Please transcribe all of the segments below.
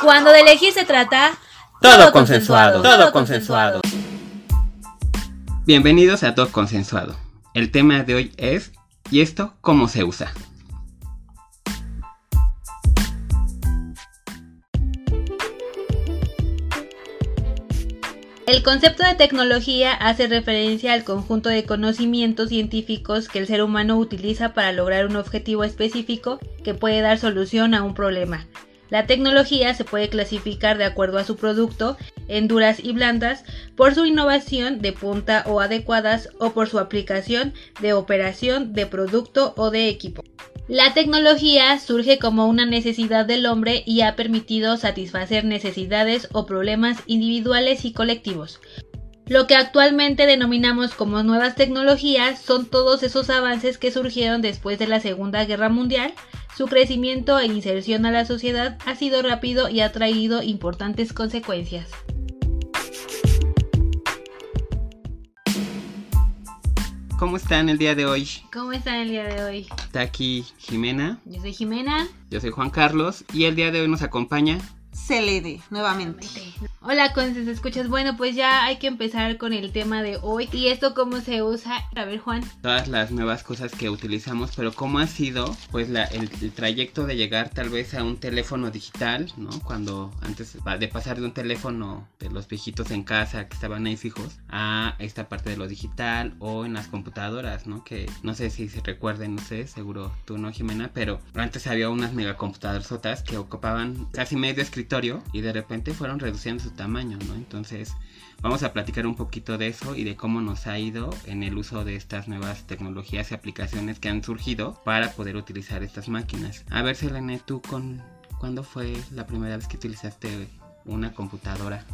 Cuando de elegir se trata, Todo, consensuado, todo consensuado. Bienvenidos a Todo Consensuado. El tema de hoy es ¿y esto cómo se usa? El concepto de tecnología hace referencia al conjunto de conocimientos científicos que el ser humano utiliza para lograr un objetivo específico que puede dar solución a un problema. La tecnología se puede clasificar de acuerdo a su producto en duras y blandas, por su innovación de punta o adecuadas o por su aplicación de operación de producto o de equipo. La tecnología surge como una necesidad del hombre y ha permitido satisfacer necesidades o problemas individuales y colectivos. Lo que actualmente denominamos como nuevas tecnologías son todos esos avances que surgieron después de la Segunda Guerra Mundial. Su crecimiento e inserción a la sociedad ha sido rápido y ha traído importantes consecuencias. ¿Cómo están el día de hoy? ¿Cómo están el día de hoy? Está aquí Jimena, Yo soy Jimena. yo soy Juan Carlos y el día de hoy nos acompaña Celede, nuevamente. Hola, Conces, escuchas. Bueno, pues ya hay que empezar con el tema de hoy. ¿Y esto cómo se usa? A ver, Juan. todas las nuevas cosas que utilizamos, pero cómo ha sido pues la- el, el trayecto de llegar tal vez a un teléfono digital, ¿no? Cuando antes de pasar de un teléfono de los viejitos en casa que estaban ahí fijos a esta parte de lo digital o en las computadoras, ¿no? Que no sé si se recuerden, no sé, seguro tú no, Jimena, pero antes había unas megacomputadorzotas que ocupaban casi medio escritorio y de repente fueron reduciendo su tamaño, ¿no? Entonces Vamos a platicar un poquito de eso y de cómo nos ha ido en el uso de estas nuevas tecnologías y aplicaciones que han surgido para poder utilizar estas máquinas. A ver, Selene, tú con ¿cuándo fue la primera vez que utilizaste una computadora?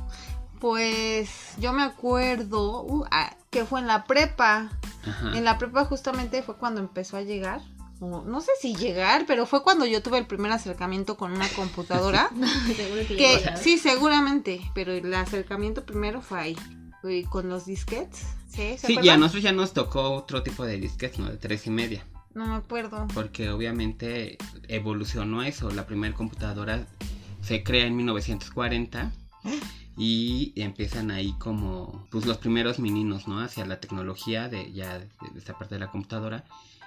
Pues yo me acuerdo uh, ah, que fue en la prepa. Ajá. En la prepa justamente fue cuando empezó a llegar. No sé si llegar, pero fue cuando yo tuve el primer acercamiento con una computadora. Seguro que sí, seguramente, pero el acercamiento primero fue ahí. Y con los disquets. Sí, ¿se Sí, y a nosotros ya nos tocó otro tipo de disquetes, ¿no? De tres y media. No me acuerdo. Porque obviamente evolucionó eso. La primera computadora se crea en 1940 y empiezan ahí como pues los primeros meninos, ¿no? Hacia la tecnología de ya de, de esta parte de la computadora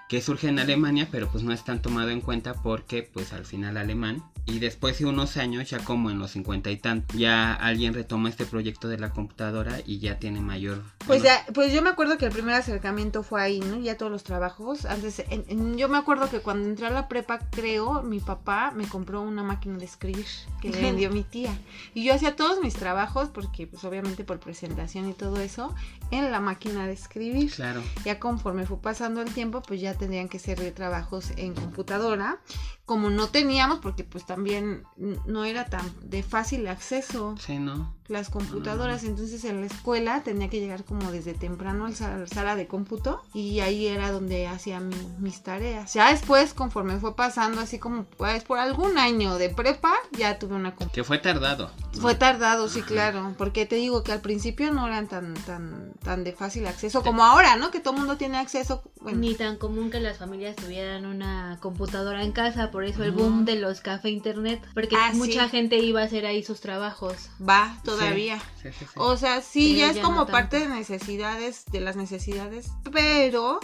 que surge en Alemania, pero pues no es tan tomado en cuenta porque pues al final alemán y después de unos años ya como en los 50 y tantos ya alguien retoma este proyecto de la computadora y ya tiene mayor Pues bueno, ya, pues yo me acuerdo que el primer acercamiento fue ahí, ¿no? Ya todos los trabajos. Antes, en- en- yo me acuerdo que cuando entré a la prepa, creo, mi papá me compró una máquina de escribir que le vendió mi tía. Y yo hacía todos mis trabajos, porque pues obviamente por presentación y todo eso, en la máquina de escribir. claro. Ya conforme fue pasando el tiempo, pues ya tendrían que ser de trabajos en computadora. Como no teníamos, porque pues también no era tan de fácil acceso Sí, ¿no? Las computadoras, entonces en la escuela tenía que llegar como desde temprano al sala, sala de cómputo y ahí era donde hacía mi- mis tareas. Ya después, conforme fue pasando, así como pues por algún año de prepa, ya tuve una computadora. Que fue tardado. Fue tardado, sí, claro, porque te digo que al principio no eran tan tan tan de fácil acceso como ahora, ¿no? Que todo el mundo tiene acceso. Bueno, Ni tan común que las familias tuvieran una computadora en casa, por eso el boom de los café internet, porque Ah, mucha sí. gente iba a hacer ahí sus trabajos. va todavía. Sí, sí, sí. O sea, sí, ya es ya como no parte de necesidades, de las necesidades, pero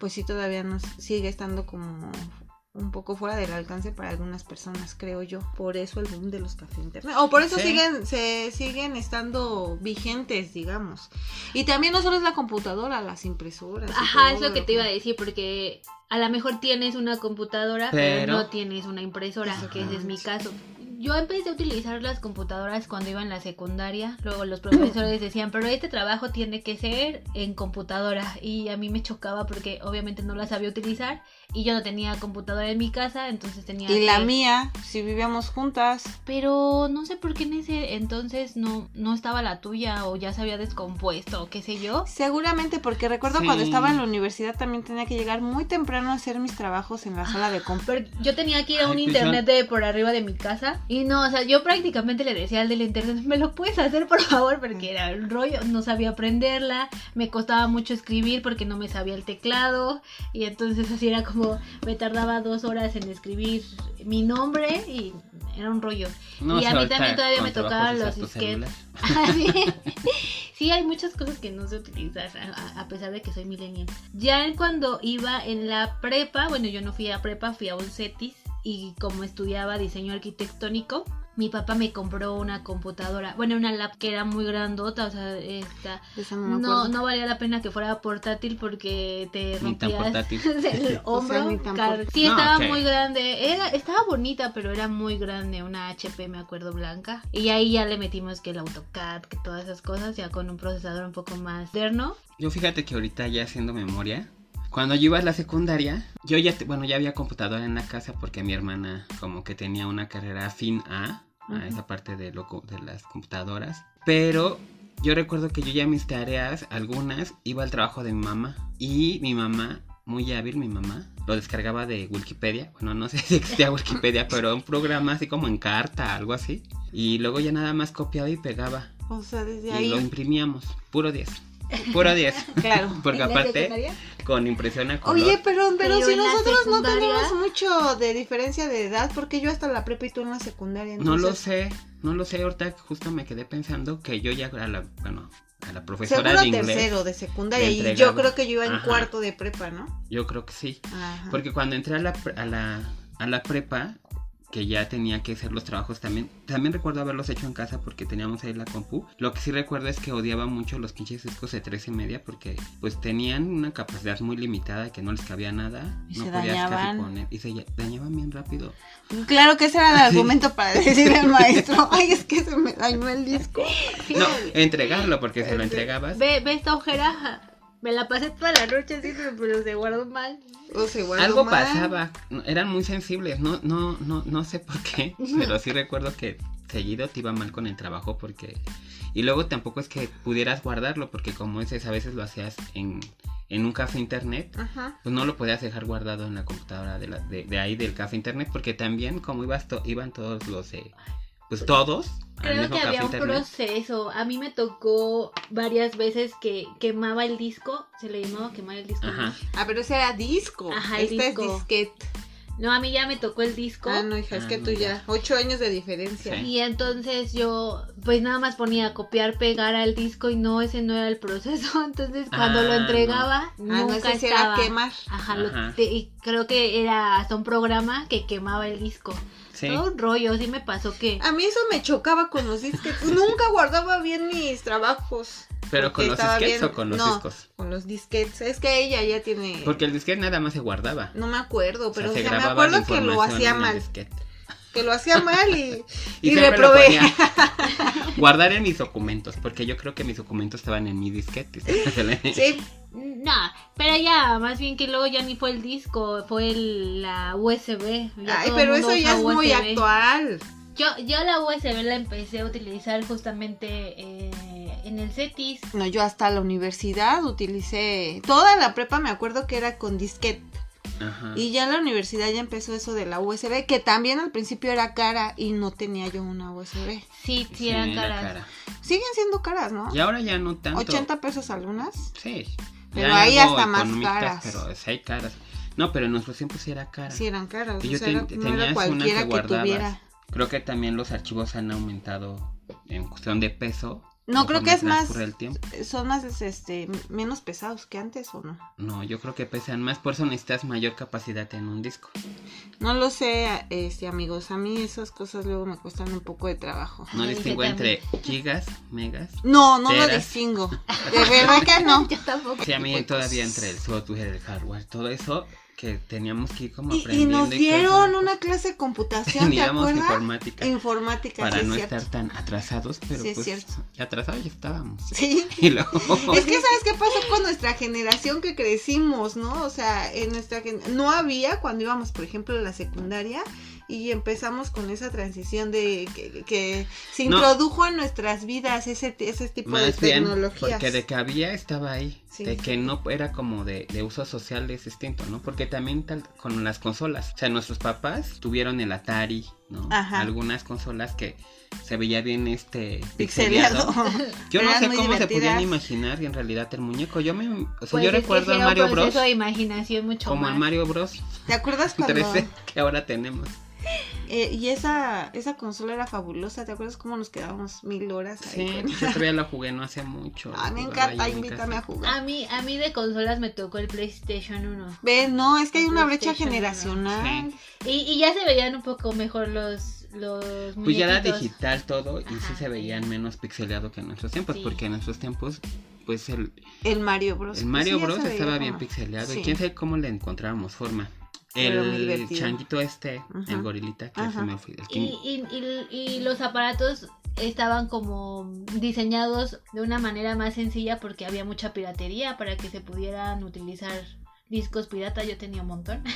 pues sí todavía nos sigue estando como un poco fuera del alcance para algunas personas, creo yo. Por eso el boom de los cafés internet. O por eso Sí. siguen, se siguen estando vigentes, digamos. Y también no solo es la computadora, las impresoras. Ajá, es lo que te iba a decir, porque a lo mejor tienes una computadora, pero, Pero- no tienes una impresora, que ese es mi caso. Yo empecé a utilizar las computadoras cuando iba en la secundaria, luego los profesores decían, pero este trabajo tiene que ser en computadora y a mí me chocaba porque obviamente no la sabía utilizar y yo no tenía computadora en mi casa, entonces tenía Y la mía, si vivíamos juntas. Pero no sé por qué en ese entonces no, no estaba la tuya o ya se había descompuesto o qué sé yo. Seguramente, porque recuerdo Sí. cuando estaba en la universidad también tenía que llegar muy temprano a hacer mis trabajos en la sala de compra. Yo tenía que ir a un pues internet de por arriba de mi casa y Y no, o sea, yo prácticamente le decía al del internet, ¿me lo puedes hacer por favor? Porque era el rollo, no sabía aprenderla, me costaba mucho escribir porque no me sabía el teclado. Y entonces así era como, me tardaba dos horas en escribir mi nombre y era un rollo. No y a mí también todavía me tocaban los disquetes. sí. Sí, hay muchas cosas que no se utilizan, a, a pesar de que soy millennial. Ya cuando iba en la prepa, bueno, yo no fui a prepa, fui a un CETIS y como estudiaba diseño arquitectónico, mi papá me compró una computadora, bueno, una lap que era muy grandota, o sea, esta, no no, no valía la pena que fuera portátil porque te rompías el hombro. car- portátil. sí, No, estaba ok. muy grande. Era, estaba bonita, pero era muy grande. Una HP, me acuerdo, blanca. Y ahí ya le metimos que el AutoCAD, que todas esas cosas, ya con un procesador un poco más moderno. Yo fíjate que ahorita ya haciendo memoria, cuando yo iba a la secundaria, yo ya, te- bueno, ya había computadora en la casa porque mi hermana como que tenía una carrera afín a, a esa parte de, lo, de las computadoras. Pero yo recuerdo que yo ya mis tareas, algunas, iba al trabajo de mi mamá. Y mi mamá, muy hábil mi mamá, lo descargaba de Wikipedia. Bueno, no sé si existía Wikipedia, pero un programa así como en carta, algo así. Y luego ya nada más copiaba y pegaba. O sea, desde Y lo ahí. imprimíamos, puro 10. Puro 10. Claro. Porque ¿En la aparte, secundaria? con impresión a color. Oye, pero, pero, Pero si nosotros no tenemos mucho de diferencia de edad, porque yo hasta la prepa y tú en la secundaria. no lo entonces- sé, no lo sé. Ahorita justo me quedé pensando que yo ya a la, bueno, a la profesora Seguro de inglés. tercero de secundaria y yo creo que yo iba en Ajá. cuarto de prepa, ¿no? Yo creo que sí. Ajá. Porque cuando entré a la, pre- a la, a la prepa, que ya tenía que hacer los trabajos también. También recuerdo haberlos hecho en casa porque teníamos ahí la compu. Lo que sí recuerdo es que odiaba mucho los pinches discos de 13 y media porque pues tenían una capacidad muy limitada que no les cabía nada. Y no se podías casi dañaban. poner. Y se dañaban bien rápido. Claro que ese era el argumento para decirle al maestro, ay, es que se me dañó el disco. No, entregarlo porque se lo entregabas. Ve, ve esta ojera. Me la pasé toda la noche así, pero, pero se guardó mal. O se guardó Algo mal. pasaba, eran muy sensibles, no, no, no, no sé por qué, pero sí recuerdo que seguido te iba mal con el trabajo porque... Y luego tampoco es que pudieras guardarlo porque como dices, a veces lo hacías en, en un café internet, Ajá. pues no lo podías dejar guardado en la computadora de, la- de, de ahí del café internet porque también como ibas to- iban todos los... eh, pues todos Creo que había un internet. proceso. A mí me tocó varias veces que quemaba el disco. Se le llamaba quemar el disco. Ah, pero ese era disco. Ajá, el este disco. es disquete. No, a mí ya me tocó el disco. Ah, no, hija, es Ah, que no, tú ya. ya. Ocho años de diferencia. Sí. Y entonces yo, pues nada más ponía copiar, pegar al disco y no, ese no era el proceso. Entonces cuando Ah, lo no. entregaba, Ah, no, nunca ese era quemar. Ajá, lo- Ajá. te- y creo que era hasta un programa que quemaba el disco. Sí. Todo un rollo, sí me pasó que. A mí eso me chocaba con los disquetes. Nunca guardaba bien mis trabajos. Pero con los bien- o con los no, discos. Con los disquetes. Es que ella ya tiene. Porque el disquete nada más se guardaba. No me acuerdo, O sea, pero o se sea, me acuerdo que lo hacía mal. disquete. Que lo hacía mal y, y, lo reprobé. ponía. Guardar en mis documentos, porque yo creo que mis documentos estaban en mi disquete. Sí, No, pero ya, más bien que luego ya ni fue el disco, fue el- la USB. Ya Ay, pero eso ya es muy actual. Yo, yo la USB la empecé a utilizar justamente eh, en el CETIS. No, yo hasta la universidad utilicé. Toda la prepa me acuerdo que era con disquete. Ajá. Y ya en la universidad ya empezó eso de la USB, que también al principio era cara y no tenía yo una USB. Sí, sí, Sí, eran caras. cara. Siguen siendo caras, ¿no? Y ahora ya no tanto. 80 pesos algunas. Sí. Pero Ya ahí hasta más caras. Pero sí hay caras. No, pero en nuestros tiempos sí era cara. Sí, eran caras. Y o yo sea, ten- era- no tenías era una que que, tuviera. Creo que también los archivos han aumentado en cuestión de peso. No, creo que es más. transcurre el tiempo. Son más este menos pesados que antes o no. No, yo creo que pesan más, por eso necesitas mayor capacidad en un disco. No lo sé, este amigos. A mí esas cosas luego me cuestan un poco de trabajo. No distingo entre gigas, megas. No, no lo distingo. De verdad que no. Yo tampoco. Sí, a mí Pues, todavía entre el software, el hardware, todo eso que teníamos que ir como Y, y aprendiendo. nos dieron una clase de computación, ¿te Teníamos acuerdas? informática Informática, para sí, es no estar tan atrasados, pero Sí, es pues cierto. ya atrasados ya estábamos. Sí. Y luego Es que sabes qué pasó con nuestra generación que crecimos, ¿no? O sea, en nuestra no había cuando íbamos, por ejemplo, a la secundaria, y empezamos con esa transición de que, que se No. introdujo en nuestras vidas ese, ese tipo de bien, tecnologías. porque de que había estaba ahí, Sí, de que no era como de, de uso social es distinto, ¿no? Porque también tal, con las consolas, o sea, nuestros papás tuvieron el Atari, ¿no? Ajá. Algunas consolas que se veía bien este pixeleado. Yo no sé cómo se podían imaginar en realidad el muñeco. Yo me, o sea, Pues yo es que recuerdo a un Mario Bros de imaginación mucho como el Mario Bros ¿Te acuerdas cuando 13 que ahora tenemos. Eh, y esa esa consola era fabulosa? ¿Te acuerdas cómo nos quedábamos mil horas ahí? Sí, con- yo todavía la jugué no hace mucho. Ah, me jugaba encanta, invítame a jugar. A mí, a mí de consolas me tocó el PlayStation 1. Ve, no, es que hay una brecha generacional. Sí. Y, y ya se veían un poco mejor los, los Pues ya era digital todo y sí se veían menos pixeleado que en nuestros tiempos, Sí. porque en nuestros tiempos, pues el, El Mario Bros. el Mario Sí, ya Bros estaba bien pixeleado Sí. y quién sabe cómo le encontrábamos forma. El changuito este, Ajá. el gorilita, que Ajá. se me fue. el Y, King- y, y, y los aparatos estaban como diseñados de una manera más sencilla porque había mucha piratería para que se pudieran utilizar discos pirata. Yo tenía un montón.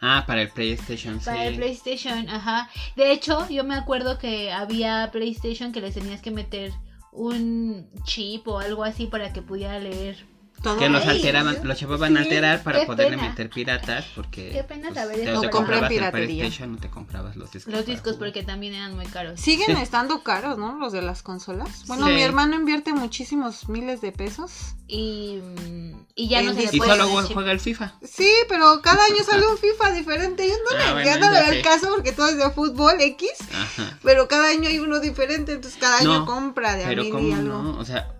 Ah, para el PlayStation, sí. Para el PlayStation, ajá. De hecho, yo me acuerdo que había PlayStation que les tenías que meter un chip o algo así para que pudiera leer. Todo Que los alteraban, los llevaban a sí, alterar para poderle pena. meter piratas porque Qué pena pues, saber eso, pero- comprabas piratería. No te comprabas los discos. Los discos porque también eran muy caros. Siguen Sí. estando caros, ¿no? Los de las consolas. Bueno, Sí. mi hermano invierte muchísimos miles de pesos. Y, mm, y ya no se Y solo juega, el FIFA. Sí, pero cada año sale un FIFA diferente. Yo no Ah, le, bueno, ya no le el caso porque todo es de fútbol X. Ajá. Pero cada año hay uno diferente, entonces cada año No, compra de a Pero mil y cómo algo. no, o sea,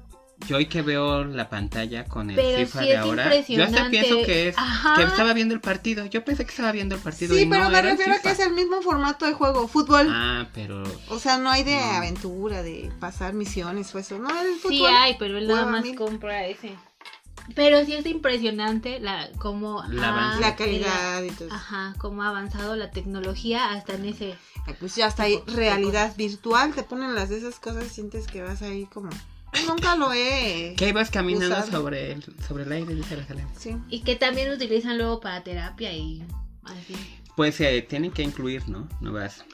yo hoy que veo la pantalla con el Pero FIFA sí de ahora, yo hasta pienso que es Ajá. que estaba viendo el partido. Yo pensé que estaba viendo el partido. Sí, y pero no, me era refiero a que es el mismo formato de juego, fútbol. Ah, pero O sea, no hay de No. aventura, de pasar misiones o eso. No, el fútbol. Sí hay, pero él nada más compra ese. Pero sí es impresionante la cómo La ha-. La calidad y todo. eso. Ajá, cómo ha avanzado la tecnología hasta en ese. Pues ya está ahí, realidad virtual, te ponen las de esas cosas y sientes que vas ahí como... Nunca lo he... que ibas caminando Usado. sobre el, sobre el aire, dice la Selena. Sí. Y que también utilizan luego para terapia y así. Pues eh, tienen que incluir, ¿no? Nuevas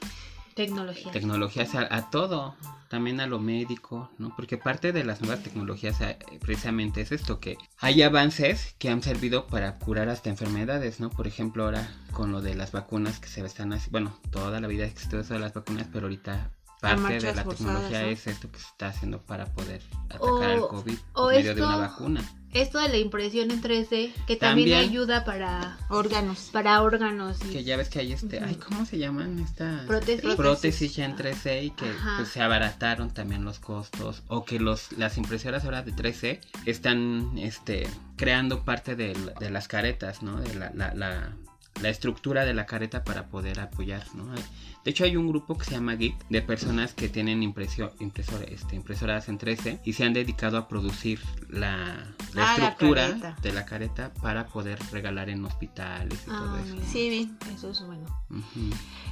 Tecnología. tecnologías a, a todo, también a lo médico, ¿no? Porque parte de las nuevas tecnologías eh, precisamente es esto, que hay avances que han servido para curar hasta enfermedades, ¿no? Por ejemplo, ahora con lo de las vacunas que se están haciendo, bueno, toda la vida existió eso de las vacunas, pero ahorita parte de la forzadas, tecnología ¿no? es esto que se está haciendo para poder atacar O- al COVID o por medio de esto- una vacuna. Esto de la impresión en 3D, que también, También. ayuda para, Órganos. para órganos. y- Que ya ves que hay este, ay, ¿cómo se llaman estas? Prótesis. prótesis ya en 3D y que pues, se abarataron también los costos o que los las impresoras ahora de 3D están este creando parte del- de, las caretas no de la, la, la- la estructura de la careta para poder apoyar no de hecho hay un grupo que se llama Geek de personas que tienen impresio, impresor- este, impresoras en 3D y se han dedicado a producir la, la Ah, estructura de la careta para poder regalar en hospitales y Ah, todo eso. Sí, vi. Eso es bueno.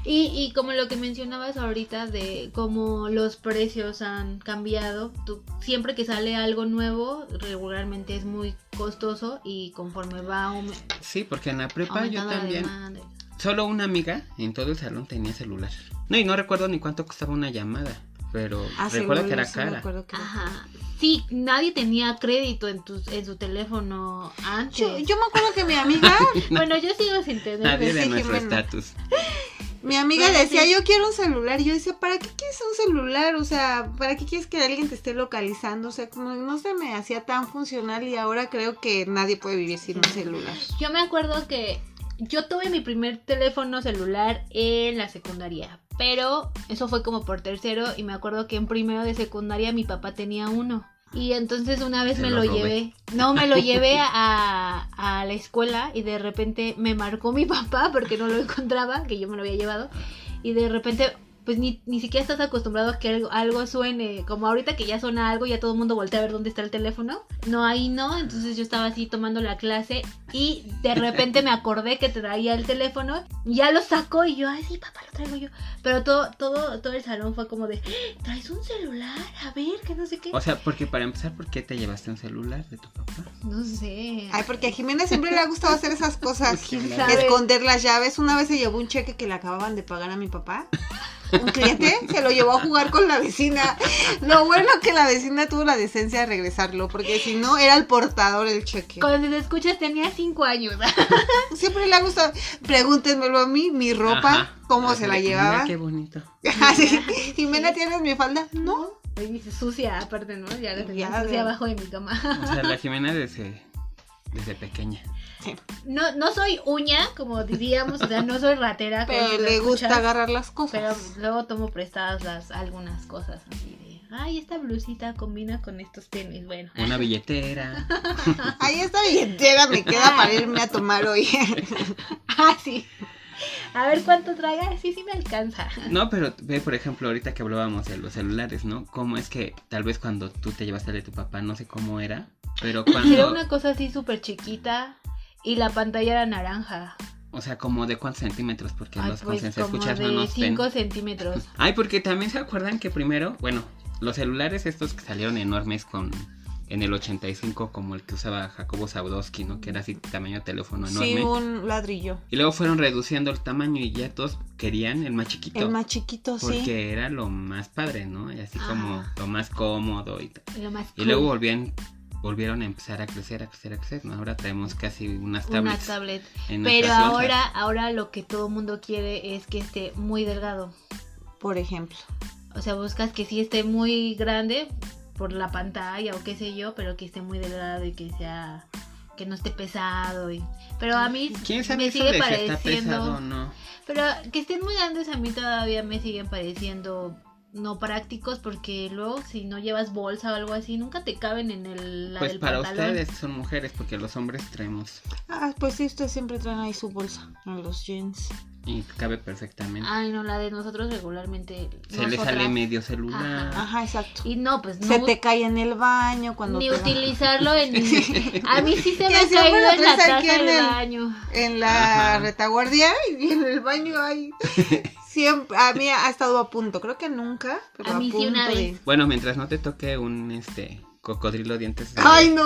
Y, y como lo que mencionabas ahorita de cómo los precios han cambiado, tú, siempre que sale algo nuevo, regularmente es muy costoso y conforme va sí porque en la prepa yo la también. Solo una amiga en todo el salón tenía celular. No, y no recuerdo ni cuánto costaba una llamada, pero Ah, recuerdo que era sí cara. acuerdo que era Ajá. Sí, nadie tenía crédito en, su teléfono antes. Yo, yo me acuerdo que mi amiga, Bueno, yo sigo sin tener. Nadie de Sí, nuestro estatus. mi amiga decía, sí. yo quiero un celular. Y yo decía, ¿para qué quieres un celular? O sea, ¿para qué quieres que alguien te esté localizando? O sea, como no se me hacía tan funcional y ahora creo que nadie puede vivir sin un celular. Yo me acuerdo que yo tuve mi primer teléfono celular en la secundaria, pero eso fue como por tercero y me acuerdo que en primero de secundaria mi papá tenía uno. Y entonces una vez me lo llevé, no, me lo llevé a, a la escuela y de repente me marcó mi papá porque no lo encontraba, que yo me lo había llevado. Y de repente pues ni, ni siquiera estás acostumbrado a que algo, algo suene. Como ahorita que ya suena algo, ya todo el mundo voltea a ver dónde está el teléfono. No, ahí no. Entonces yo estaba así tomando la clase y de repente me acordé que traía el teléfono. Ya lo sacó y yo, ay, sí, papá, lo traigo yo. Pero todo, todo, todo el salón fue como de, ¿traes un celular? A ver, que no sé qué. O sea, porque para empezar, ¿por qué te llevaste un celular de tu papá? No sé. Ay, porque a Jimena siempre le ha gustado hacer esas cosas. Esconder las llaves. Una vez se llevó un cheque que le acababan de pagar a mi papá. Un cliente se lo llevó a jugar con la vecina. Lo bueno que la vecina tuvo la decencia de regresarlo, porque si no, era el portador el cheque. Cuando te escuchas tenía cinco años. Siempre le ha gustado. Pregúntenmelo a mí, mi ropa, Ajá. cómo se la llevaba. Qué bonito. Así, Jimena, ¿tienes mi falda? No. Ahí dice sucia, aparte, ¿no? Ya la tenía Ya, sucia de- abajo de mi cama. O sea, la Jimena desde, desde pequeña. No, no soy uña, como diríamos, o sea, no soy ratera. Pero le gusta escuchas, agarrar las Pero cosas. luego tomo prestadas las, algunas cosas así de, ay, esta blusita combina con estos tenis, bueno. Una billetera. Ahí esta billetera me queda para irme a tomar hoy. ah, sí. A ver cuánto traiga, sí, sí me alcanza. No, pero ve, por ejemplo, ahorita que hablábamos de los celulares, ¿no? Cómo es que tal vez cuando tú te llevaste el de tu papá, no sé cómo era, pero Era cuando... una cosa así súper chiquita y la pantalla era naranja. O sea, como de cuántos centímetros, porque Ay, los pues como escuchas no de nos ven. 5 centímetros. Ay, porque también se acuerdan que primero, bueno, los celulares estos que salieron enormes con en el 85 como el que usaba Jacobo Zaudowski, ¿no? Que era así tamaño teléfono enorme. Sí, un ladrillo. Y luego fueron reduciendo el tamaño y ya todos querían el más chiquito. El más chiquito, sí. Porque era lo más padre, ¿no? Y así como lo más cómodo y tal. Lo más Y luego volvían, volvieron a empezar a crecer, a crecer, a crecer. ¿no? Ahora traemos casi unas una tablets. tablet. en Pero ahora, ahora lo que todo el mundo quiere es que esté muy delgado. Por ejemplo. O sea, buscas que sí esté muy grande por la pantalla o qué sé yo, pero que esté muy delgado y que sea que no esté pesado y pero a mí ¿Quién sabe me eso sigue de si está pareciendo pesado o no? pero que estén muy grandes a mí todavía me siguen pareciendo no prácticos porque luego si no llevas bolsa o algo así nunca te caben en el la Pues del para pantalón. ustedes son mujeres, porque los hombres traemos Ah, pues sí, ustedes siempre traen ahí su bolsa en los jeans. y cabe perfectamente. Ay, no, la de nosotros regularmente Se le sale medio celular. Ajá. Ajá, exacto. Y no, pues no Se te cae en el baño cuando ni te utilizarlo en a mí sí se me ha caído lo en la taza aquí en del el- baño. en la Ajá. retaguardia y en el baño hay siempre a mí ha estado a punto creo que nunca pero A a, mí sí una de vez. Bueno, mientras no te toque un este cocodrilo dientes de, ay no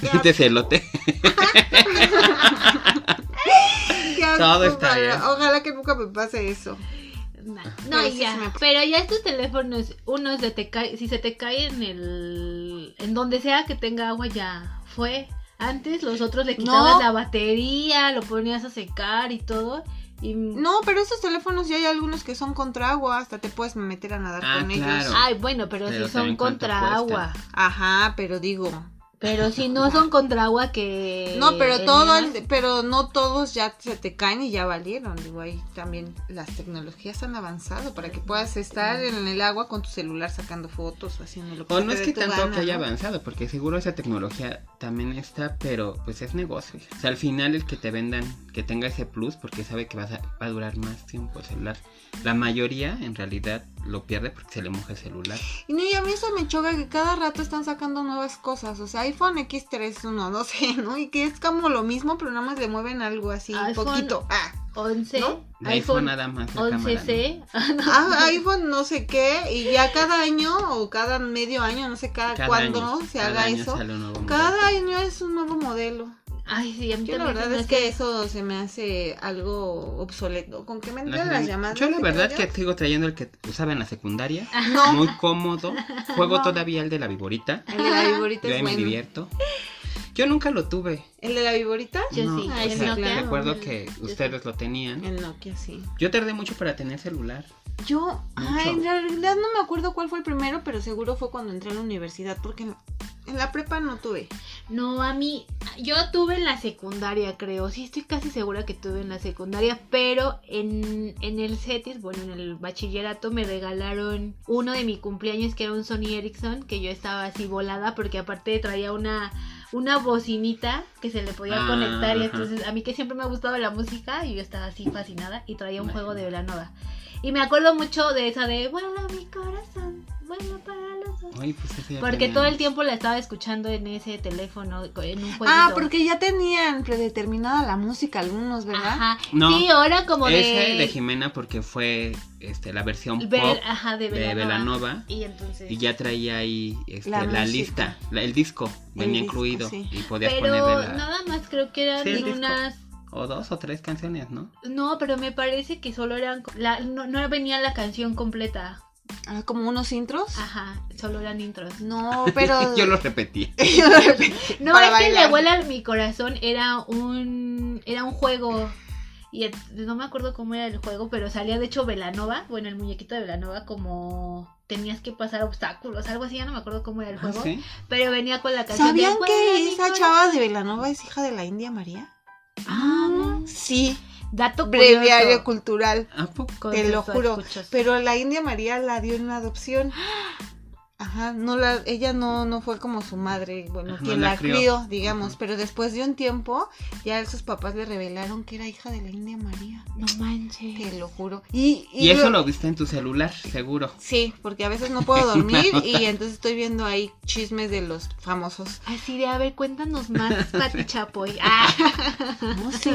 dientes de elote. Todo está ojalá, bien. ojalá que nunca me pase eso No, Pero no, ya. me- Pero ya estos teléfonos, uno se te cae, si se te cae en el, en donde sea que tenga agua ya fue. Antes los otros le quitabas No. la batería, lo ponías a secar y todo. Y no pero esos teléfonos ya hay algunos que son contra agua hasta te puedes meter a nadar Ah, con claro. ellos Ay, bueno, pero, Pero si son contra agua. ajá pero digo Pero si no son contra agua que... no pero todo el pero no todos ya se te caen y ya valieron digo ahí también las tecnologías han avanzado para que puedas estar en el agua con tu celular sacando fotos o haciendo lo que O no es que tanto gana, que haya ¿no? avanzado, porque seguro esa tecnología también está, pero pues es negocio. O sea, al final el que te vendan, que tenga ese plus, porque sabe que va a, va a durar más tiempo el celular. La mayoría en realidad lo pierde porque se le moja el celular. Y no, y a mí eso me choca que cada rato están sacando nuevas cosas. O sea, iPhone X3, uno, no sé, ¿no? Y que es como lo mismo, pero nada más le mueven algo así, un iPhone. poquito. Ah, 11, ¿No? De iPhone nada más la cámara, ¿no? 11C. ah, iPhone no sé qué, y ya cada año o cada medio año, no sé cada, Cada cuándo año- se cada haga año eso. sale un nuevo modelo. Cada año es un nuevo modelo. Ay, sí, a mí Yo la verdad me es que eso se me hace algo obsoleto. ¿Con qué me entran las llamadas? Yo la ¿Te verdad que sigo trayendo el que usaba en la secundaria. No, Muy cómodo. Juego No. todavía el de la viborita. el de la viborita Yo es ahí me bueno. divierto. Yo nunca lo tuve. ¿El de la viborita? Yo No, sí, o Ay, el sea, Nokia. recuerdo el- que ustedes lo tenían. El Nokia, sí. Yo tardé mucho para tener celular. Yo, ay, en realidad no me acuerdo cuál fue el primero, pero seguro fue cuando entré a la universidad, porque en, en la prepa no tuve. No, a mí, yo tuve en la secundaria, creo. Sí, estoy casi segura que tuve en la secundaria, pero en, en el CETIS, bueno, en el bachillerato me regalaron uno de mi cumpleaños que era un Sony Ericsson, que yo estaba así volada porque aparte traía una una bocinita que se le podía Ah, conectar y entonces a mí que siempre me ha gustado la música y yo estaba así fascinada y traía un juego de Velanova. Y me acuerdo mucho de esa de vuela mi corazón, vuela para los. Ay, pues ese Porque todo el tiempo la estaba escuchando en ese teléfono, en un jueguito. Ah, porque ya tenían predeterminada la música algunos, ¿verdad? Ajá. No, sí, ahora como Ese de... de Jimena porque fue este la versión Ver- pop ajá, de de Belanova. Velanova. Y entonces... Y ya traía ahí este, La lista, la- el disco venía disco, incluido sí. y podías Pero ponerle la, nada más creo que eran Sí, disco. unas... o dos o tres canciones, ¿no? No, pero me parece que solo eran... La... No, no venía la canción completa. Ah, como unos intros. Ajá, solo eran intros. No, pero. Yo lo repetí. Yo lo repetí. No, Para es que bailar. Le vuela mi corazón era un era un juego y no me acuerdo cómo era el juego, pero salía de hecho Velanova, bueno, el muñequito de Velanova como tenías que pasar obstáculos, algo así, ya no me acuerdo cómo era el Ah, juego, ¿sí? pero venía con la canción de ¿Sabían "Vuela que esa corazón". chava de Velanova es hija de la India María? Ah, Sí, dato breviario curioso. cultural. ¿A poco? Con Te lo juro. escuchas. Pero la India María la dio en adopción. Ajá, no la, ella no, no fue como su madre, bueno, quien la la, crió. crió, digamos, pero después de un tiempo ya sus papás le revelaron que era hija de la India María, no manches. te lo juro. Y, Y eso lo- lo viste en tu celular, seguro. Sí, porque a veces no puedo dormir y entonces estoy viendo ahí chismes de los famosos. Así de, a ver, cuéntanos más, Pati Chapoy. Ah. No, sí,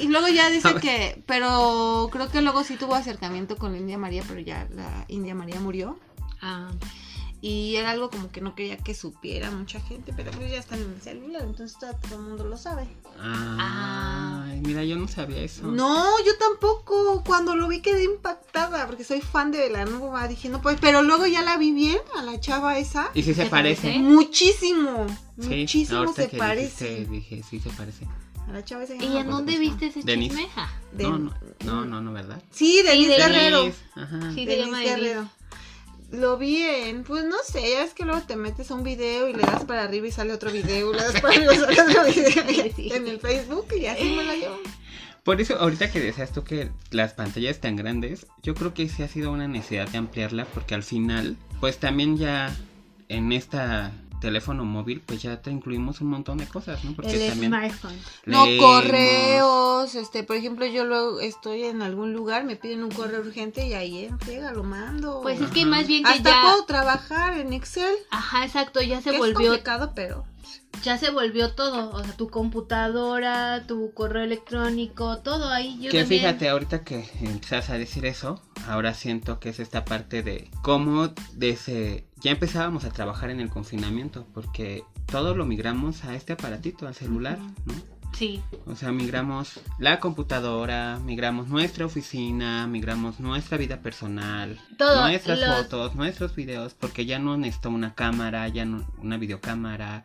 y luego ya dice que, pero creo que luego sí tuvo acercamiento con la India María, pero ya la India María murió. Ah, Y era algo como que no quería que supiera mucha gente, pero pues ya están en el celular, entonces todo, todo el mundo lo sabe. Ah, Ay, mira, yo no sabía eso. No, yo tampoco. Cuando lo vi quedé impactada, porque soy fan de Velanova. Dije, no pues, pero luego ya la vi bien, a la chava esa. Y si se ¿Se parece. parece? Muchísimo, Sí, muchísimo se que parece. dijiste, dije, sí se parece. A la chava esa ¿Y en dónde viste ese Denise. chisme? Ah, De- No, no, no, no, no, ¿verdad? Sí, Denise de- Guerrero. Ajá. Sí. se Denise llama Denise. Guerrero. Lo vi en, pues no sé, ya es que luego te metes a un video y le das para arriba y sale otro video, le das para arriba y sale otro video Sí. en el Facebook y así me la llevo. Por eso, ahorita que decías tú que las pantallas tan grandes, yo creo que sí ha sido una necesidad de ampliarla porque al final, pues también ya en esta teléfono móvil, pues ya te incluimos un montón de cosas, ¿no? Porque el también smartphone. No, leemos. correos, este, por ejemplo, yo luego estoy en algún lugar, me piden un correo urgente y ahí en friega lo mando. Pues es que Ajá. más bien que Hasta ya... puedo trabajar en Excel. Ajá, exacto, ya se que es volvió complicado, pero ya se volvió todo, o sea, tu computadora, tu correo electrónico, todo ahí. Yo que también- fíjate, ahorita que empiezas a decir eso, ahora siento que es esta parte de cómo desde ya empezábamos a trabajar en el confinamiento, porque todo lo migramos a este aparatito, al celular, ¿no? Sí, O sea, migramos la computadora, migramos nuestra oficina, migramos nuestra vida personal, Todo, nuestras los- fotos, nuestros videos, porque ya no necesito una cámara, ya no una videocámara,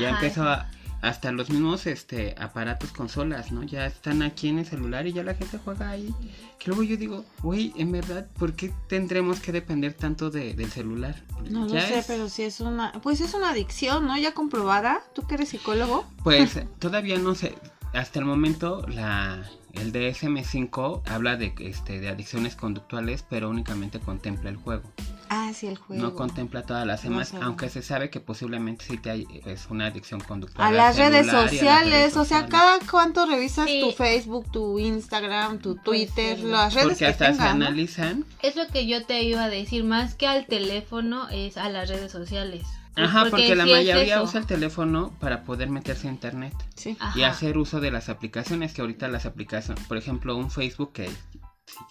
ya Ajá. empezó a- hasta los mismos este aparatos consolas, ¿no? Ya están aquí en el celular y ya la gente juega ahí. Que luego yo digo, güey, en verdad, ¿por qué tendremos que depender tanto de- del celular? no lo sé, es- pero sí es una, pues es una adicción, ¿no? Ya comprobada. ¿Tú que eres psicólogo? Pues todavía no sé. Hasta el momento la el DSM5 habla de este de adicciones conductuales, pero únicamente contempla el juego. Ah, sí, el juego. No contempla todas las No demás, sé. aunque se sabe que posiblemente sí te hay es una adicción conductual. a las redes a las sociales, o sea, cada cuánto revisas Sí. tu Facebook, tu Instagram, tu Twitter, sí. las redes porque que hasta se analizan. es lo que yo te iba a decir, más que al teléfono es a las redes sociales. Ajá, porque, la sí mayoría usa el teléfono para poder meterse a internet. Sí. Ajá. y hacer uso de las aplicaciones que ahorita las aplicaciones, por ejemplo, un Facebook que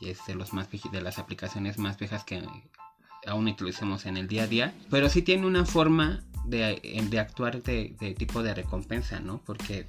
es de los más de las aplicaciones más viejas que aún utilicemos en el día a día, pero sí tiene una forma de, de actuar de, de tipo de recompensa, ¿no? Porque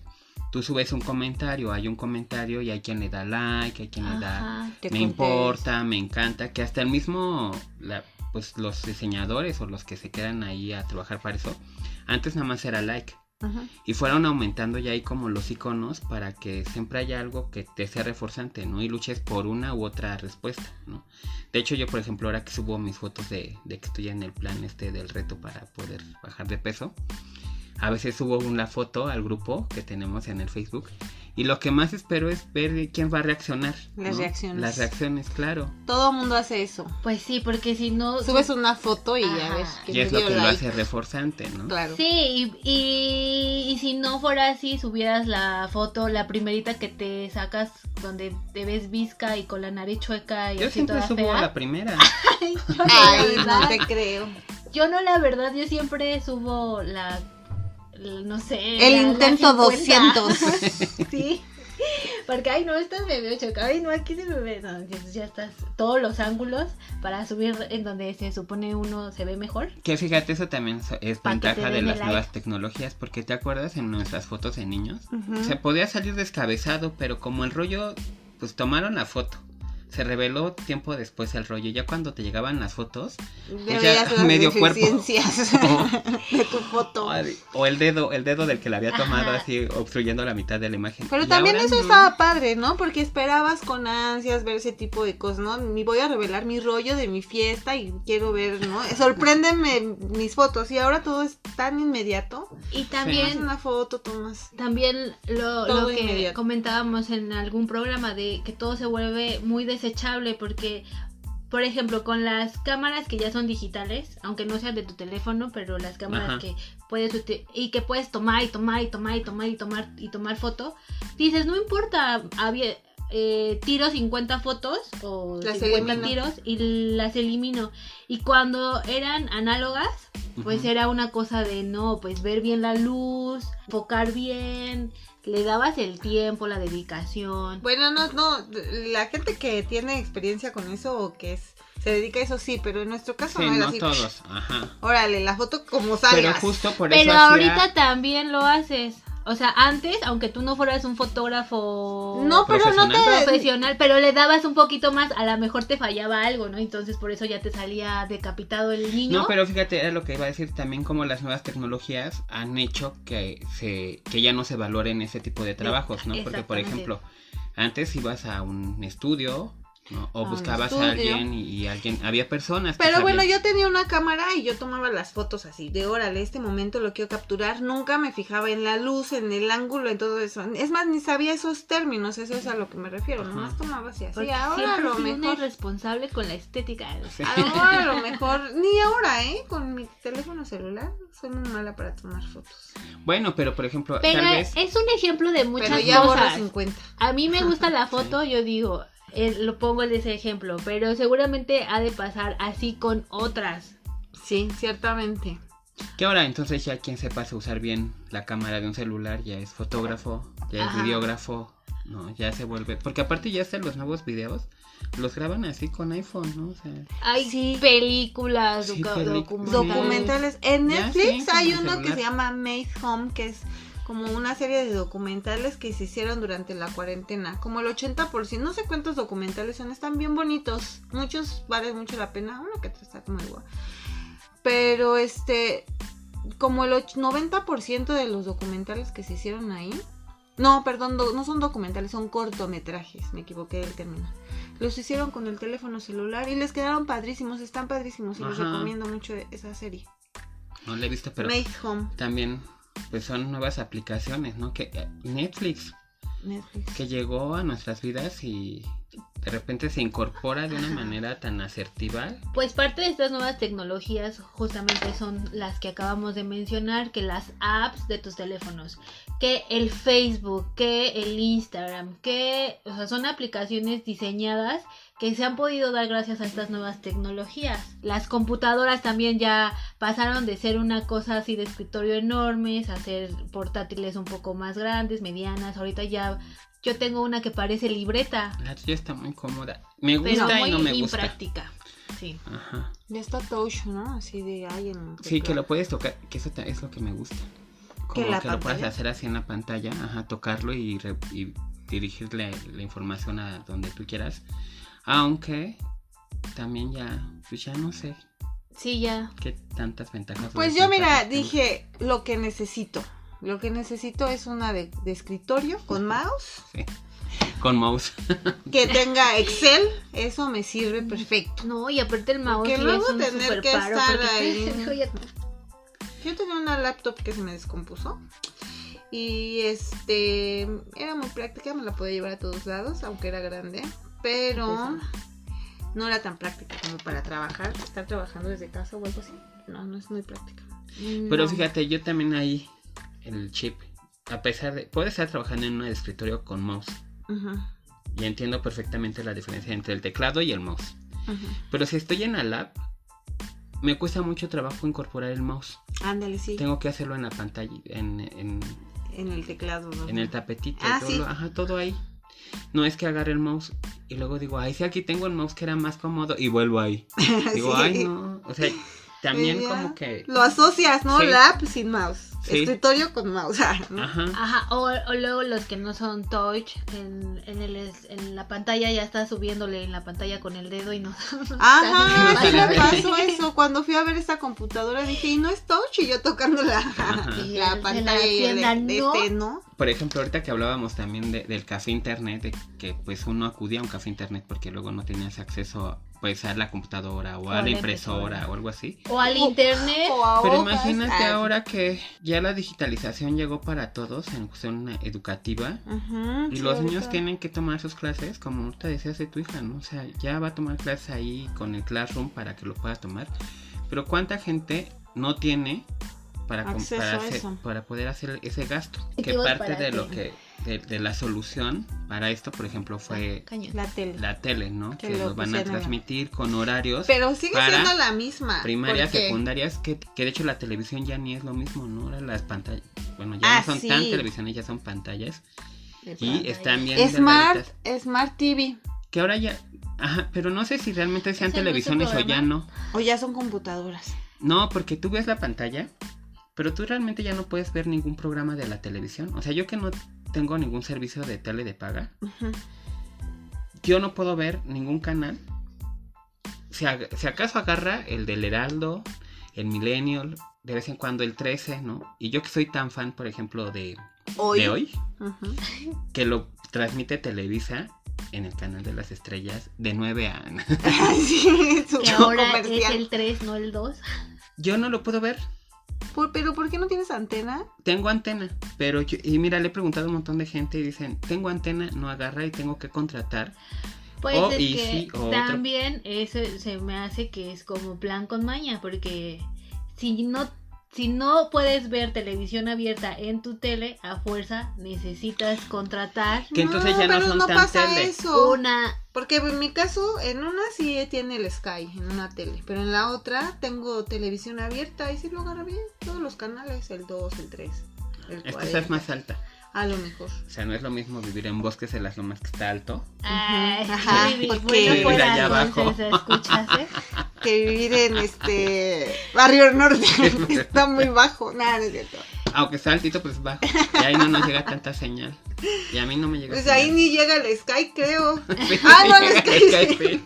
tú subes un comentario, hay un comentario y hay quien le da like, hay quien le da me importa, me encanta, que hasta el mismo, la- pues los diseñadores o los que se quedan ahí a trabajar para eso, antes nada más era like. Ajá. Y fueron aumentando ya ahí como los iconos para que siempre haya algo que te sea reforzante, ¿no? Y luches por una u otra respuesta, ¿no? De hecho, yo, por ejemplo, ahora que subo mis fotos de, de que estoy en el plan este del reto para poder bajar de peso, a veces subo una foto al grupo que tenemos en el Facebook Y lo que más espero es ver quién va a reaccionar. Las ¿no? reacciones. Las reacciones, claro. Todo mundo hace eso. Pues sí, porque si no... Subes una foto y Ajá. ya ves que Y es lo que lo hace reforzante, ¿no? Claro. Sí, y, y, y si no fuera así, subieras la foto, la primerita que te sacas donde te ves visca y con la nariz chueca y Yo así siempre toda subo fea. la primera. Ay, yo no, Ay, no te creo. Yo no, la verdad, yo siempre subo la, no sé. El la- la intento 50. 200. sí. Porque, ay, no, estás me veo choca. Ay, no, aquí se me ve. No, ya, estás todos los ángulos para subir en donde se supone uno se ve mejor. Que fíjate, eso también es Pa' ventaja de las nuevas tecnologías, porque te acuerdas en nuestras fotos de niños, Ujú. se podía salir descabezado, pero como el rollo, pues tomaron la foto. Se reveló tiempo después el rollo, ya cuando te llegaban las fotos, Ya las medio cuerpo. de tu foto. o el dedo, el dedo del que la había tomado Ajá. así obstruyendo la mitad de la imagen. Pero Y también eso no. estaba padre, ¿no? Porque esperabas con ansias ver ese tipo de cosas, ¿no? Ni voy a revelar mi rollo de mi fiesta y quiero ver, ¿no? Sorpréndeme mis fotos y ahora todo es tan inmediato. Y también una foto, tomas. También lo, lo que inmediato. comentábamos en algún programa de que todo se vuelve muy desechable porque, por ejemplo, con las cámaras que ya son digitales, aunque no sean de tu teléfono, pero las cámaras Ajá. que puedes y que puedes tomar y tomar y tomar y tomar y tomar y tomar foto, dices, no importa, había, eh, tiro 50 fotos o Las 50 elimino. tiros y las elimino. Y cuando eran análogas, pues era una cosa de no, pues ver bien la luz, enfocar bien, le dabas el tiempo, la dedicación. Bueno, no, no, la gente que tiene experiencia con eso o que es, se dedica a eso sí, pero en nuestro caso Sí, no era no así. todos, ajá. Órale, la foto como Pero salgas. justo por Pero eso hacía- ahorita también lo haces. O sea, antes, aunque tú no fueras un fotógrafo No, pero no te... Profesional. profesional, pero le dabas un poquito más, a lo mejor te fallaba algo, ¿no? Entonces por eso ya te salía decapitado el niño. No, pero fíjate, era lo que iba a decir también como las nuevas tecnologías han hecho que se que ya no se valoren ese tipo de trabajos, ¿no? Porque por ejemplo, antes ibas a un estudio, ¿no? O buscabas a alguien y, y alguien había personas Pero bueno, yo tenía una cámara y yo tomaba las fotos así, de órale, este momento lo quiero capturar. Nunca me fijaba en la luz, en el ángulo, en todo eso. Es más, ni sabía esos términos, eso es a lo que me refiero. Ajá. Nomás tomaba así, así. Porque ahora a lo mejor. irresponsable con la estética. Sí. Ahora a lo mejor, ni ahora, ¿eh? Con mi teléfono celular, soy muy mala para tomar fotos. Bueno, pero por ejemplo, Pero tal vez es un ejemplo de muchas Pero ya cosas. 50. A mí me gusta la foto, yo digo, eh, lo pongo en ese ejemplo, pero seguramente ha de pasar así con otras. Sí, ciertamente. que ahora entonces ya quien sepa usar bien la cámara de un celular ya es fotógrafo, ya Ajá. es videógrafo, no, ya se vuelve, porque aparte ya hasta los nuevos videos los graban así con iPhone, ¿no? O sea, Hay Sí. películas, Sí, documentales. Documentales. En Ya, Netflix sí, hay uno que se llama Made Home, que es como una serie de documentales que se hicieron durante la cuarentena. Como el 80%, no sé cuántos documentales son, están bien bonitos. Muchos valen mucho la pena. Uno que está como igual. Pero este, como el och- 90% de los documentales que se hicieron ahí. No, perdón, no son documentales, son cortometrajes, me equivoqué del término. Los hicieron con el teléfono celular y les quedaron padrísimos, están padrísimos y los Ajá. recomiendo mucho esa serie. no la he visto, pero Made Home, también pues son nuevas aplicaciones, ¿no? Que eh, Netflix Netflix. que llegó a nuestras vidas y de repente se incorpora de una manera tan asertiva. Pues parte de estas nuevas tecnologías justamente son las que acabamos de mencionar, que las apps de tus teléfonos, que el Facebook, que el Instagram, que o sea, son aplicaciones diseñadas que se han podido dar gracias a estas nuevas tecnologías. Las computadoras también ya pasaron de ser una cosa así de escritorio enormes a ser portátiles un poco más grandes, medianas. Ahorita ya yo tengo una que parece libreta, La tuya está muy cómoda. Me pero gusta muy y no me gusta. impráctica. Sí. Ajá. Ya está touch, ¿no? Así de ahí en Sí, que lo puedes tocar, que eso es lo que me gusta. Como la que lo puedes pantalla? hacer así en la pantalla, ajá, tocarlo y, re- y dirigirle la información a donde tú quieras. Aunque también ya, pues ya no sé Sí, ya. qué tantas ventajas. Pues yo mira, dije lo que necesito. Lo que necesito es una de, de escritorio con mouse, Sí. Con mouse. que tenga Excel, eso me sirve perfecto. No, y aparte el mouse sí luego es tener que paro estar ahí. Yo tenía una laptop que se me descompuso Y este era muy práctica, me la podía llevar a todos lados, aunque era grande, pero no era tan práctica como para trabajar, estar trabajando desde casa o algo así. No, no es muy práctica. Pero No. fíjate, yo también ahí el chip, a pesar de, puedo estar trabajando en un escritorio con mouse Ujú, y entiendo perfectamente la diferencia entre el teclado y el mouse. ujú. Pero si estoy en la lab, me cuesta mucho trabajo incorporar el mouse. Ándale, sí. Tengo que hacerlo en la pantalla, en, en, En el teclado. ¿no? en el tapetito, Ah, todo, sí. lo- ajá, todo ahí. No es que agarre el mouse y luego digo, ay, sí, aquí tengo el mouse que era más cómodo y vuelvo ahí. Digo, Sí. ay, no. O sea, también como que... Lo asocias, ¿no? Sí. Lap sin mouse. Sí. Escritorio con mouse. ¿no? Ajá. Ajá, o, o luego los que no son touch, en, en, el, en la pantalla ya está subiéndole en la pantalla con el dedo y no. Ajá, Sí, me pasó eso. Cuando fui a ver esta computadora dije, y no es touch, y yo tocando la, Y la el- pantalla en la tienda, de ¿no? este, ¿no? Por ejemplo, ahorita que hablábamos también de- del café internet, de que pues uno acudía a un café internet porque luego no tenías acceso pues a la computadora o a a la la impresora impresora. o algo así. O al internet. O a Pero imagínate Ah, ahora que ya la digitalización llegó para todos en cuestión educativa y sí, los niños tienen que tomar sus clases, como ahorita decías de tu hija, ¿no? O sea, ya va a tomar clases ahí con el Classroom para que lo pueda tomar. Pero ¿cuánta gente no tiene para, para, hacer- para poder hacer ese gasto? Que parte de ti. lo que de, de la solución para esto, por ejemplo, fue Cañón. La tele. la tele, ¿no? Que Que lo van a la- transmitir con horarios Pero sigue para siendo la misma. primarias, secundarias, que, que de hecho la televisión ya ni es lo mismo, ¿no? Ahora las pantallas, bueno, ya Ah, no son sí. tan televisiones, ya son pantallas De y pantalla. están bien Smart. Smart TV. Que ahora ya, ajá, pero no sé si realmente sean ¿Ese no es el televisiones o ya no. O ya son computadoras. No, porque tú ves la pantalla, pero tú realmente ya no puedes ver ningún programa de la televisión. O sea, yo que no tengo ningún servicio de tele de paga, yo no puedo ver ningún canal. Si, ag- si acaso agarra el del Heraldo, el Millennial, de vez en cuando el 13, ¿no? Y yo que soy tan fan, por ejemplo, de, Hoy. de hoy, que lo transmite Televisa en el canal de las estrellas de 9 a... sí, Que ahora comercial. es el 3, no el 2. yo no lo puedo ver. Por- pero ¿por qué no tienes antena? Tengo antena, pero yo, y mira, le he preguntado a un montón de gente y dicen, tengo antena, no agarra y tengo que contratar. Pues O es que otro. también eso se me hace que es como plan con maña, porque si no si no puedes ver televisión abierta en tu tele, a fuerza necesitas contratar Que entonces ya no pero son no tan pasa tele. eso. una Porque en mi caso, en una sí tiene el Sky, en una tele. Pero en la otra tengo televisión abierta y sí lo agarra bien. Todos los canales, el 2, el 3, el Esta 40. es más alta. A lo mejor. O sea, no es lo mismo vivir en bosques de las lomas que está alto. Ay, Ajá, sí, porque- bueno Vivir allá abajo. entonces, ¿escuchas, eh? Que vivir en este barrio norte que está muy bajo. Nada, no es cierto. Aunque está altito, pues bajo. Y ahí no nos llega tanta señal. Y a mí no me llega Pues señal. ahí ni llega el Sky, creo. Sí, Ah, no, el Sky el sí. Sky, sí.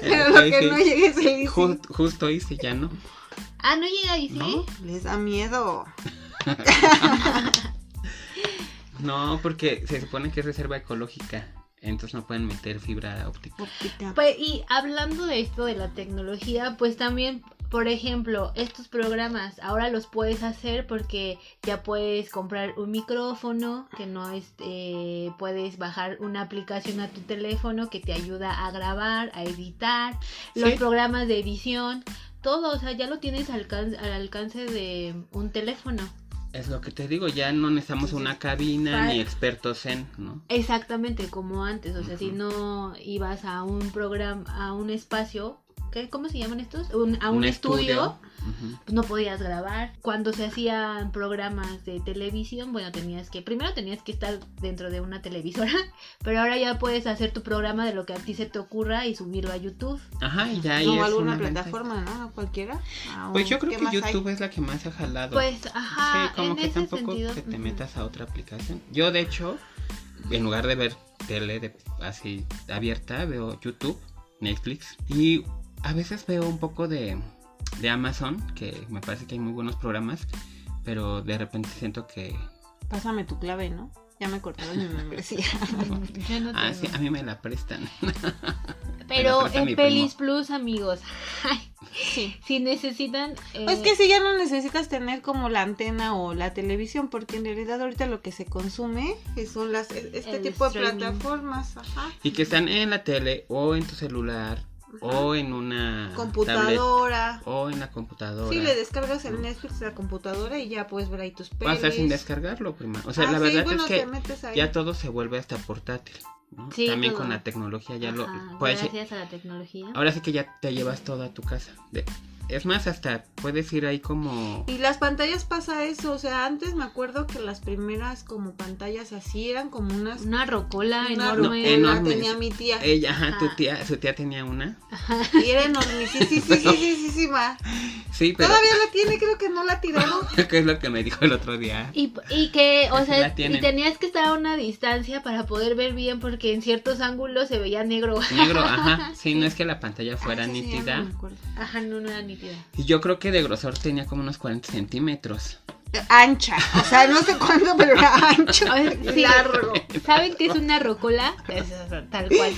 Pero El lo Sky, que no llega es el Easy. Ju- justo ahí sí ya no. Ah, no llega ahí, sí. ¿No? Les da miedo. No, porque se supone que es reserva ecológica. Entonces no pueden meter fibra óptica. Óptica. Pues, y hablando de esto de la tecnología, pues también, por ejemplo, estos programas ahora los puedes hacer porque ya puedes comprar un micrófono, que no es, eh, puedes bajar una aplicación a tu teléfono que te ayuda a grabar, a editar, los programas de edición, todo, o sea, ya lo tienes al, alcance- al alcance de un teléfono. Es lo que te digo, ya no necesitamos una cabina ni expertos en, ¿no? Exactamente, como antes, o sea, si no ibas a un programa, a un espacio, ¿qué, ¿cómo se llaman estos? Un- a un, Un estudio, pues no podías grabar. Cuando se hacían programas de televisión, bueno, tenías que, primero tenías que estar dentro de una televisora, pero ahora ya puedes hacer tu programa de lo que a ti se te ocurra y subirlo a YouTube. Ajá, y ya ahí O es alguna ventaja. plataforma, ¿no? ¿A cualquiera. Ah, Pues yo creo ¿qué que hay? YouTube es la que más ha jalado. Pues, ajá, sí, como en que ese tampoco sentido. que te metas a otra aplicación. Yo, de hecho, en lugar de ver tele de, así abierta, veo YouTube, Netflix y a veces veo un poco de, de Amazon, que me parece que hay muy buenos programas, pero de repente siento que... Pásame tu clave, ¿no? Ya me cortaron mi membresía. Yo no Ah, tengo. sí, a mí me la prestan. Pero presta en. Pelis Plus, amigos. Ay, Sí. si necesitan... eh, Es que si ya no necesitas tener como la antena o la televisión, porque en realidad ahorita lo que se consume son las e- este El tipo de plataformas, ajá. Y que están en la tele o en tu celular o en una tablet, computadora. o en la computadora. Sí, le descargas el Netflix a la computadora y ya puedes ver ahí tus pelis. Estar sin descargarlo, prima. O sea, Ah, la sí, verdad bueno, es que ya todo se vuelve hasta portátil. ¿no? Sí, También todo. con la tecnología ya lo puedes gracias a la tecnología. Ahora sí que ya te llevas todo a tu casa. De- es más, hasta puedes ir ahí como Y las pantallas pasa eso, o sea, antes me acuerdo que las primeras como pantallas así eran como unas... Una rocola una enorme. No, tenía mi tía. ella, ajá, tu Ajá. tía, su tía tenía una. Y era enorme, sí, sí, sí, sí, sí, sí, sí, ma. Sí, pero Todavía la tiene, creo que no la ha tirado. que es lo que me dijo el otro día. Y, y que, o La sea, y tenías que estar a una distancia para poder ver bien porque en ciertos ángulos se veía negro. Negro, ajá. Sí, no es que la pantalla fuera Ah, sí, sí, ya nítida. no me acuerdo. Ajá, no, no era nítida. Y yo creo que de grosor tenía como unos 40 centímetros. Ancha, o sea, no sé cuándo, pero era ancho A ver, y sí. largo. ¿Saben qué es una rocola? Es, es, tal cual.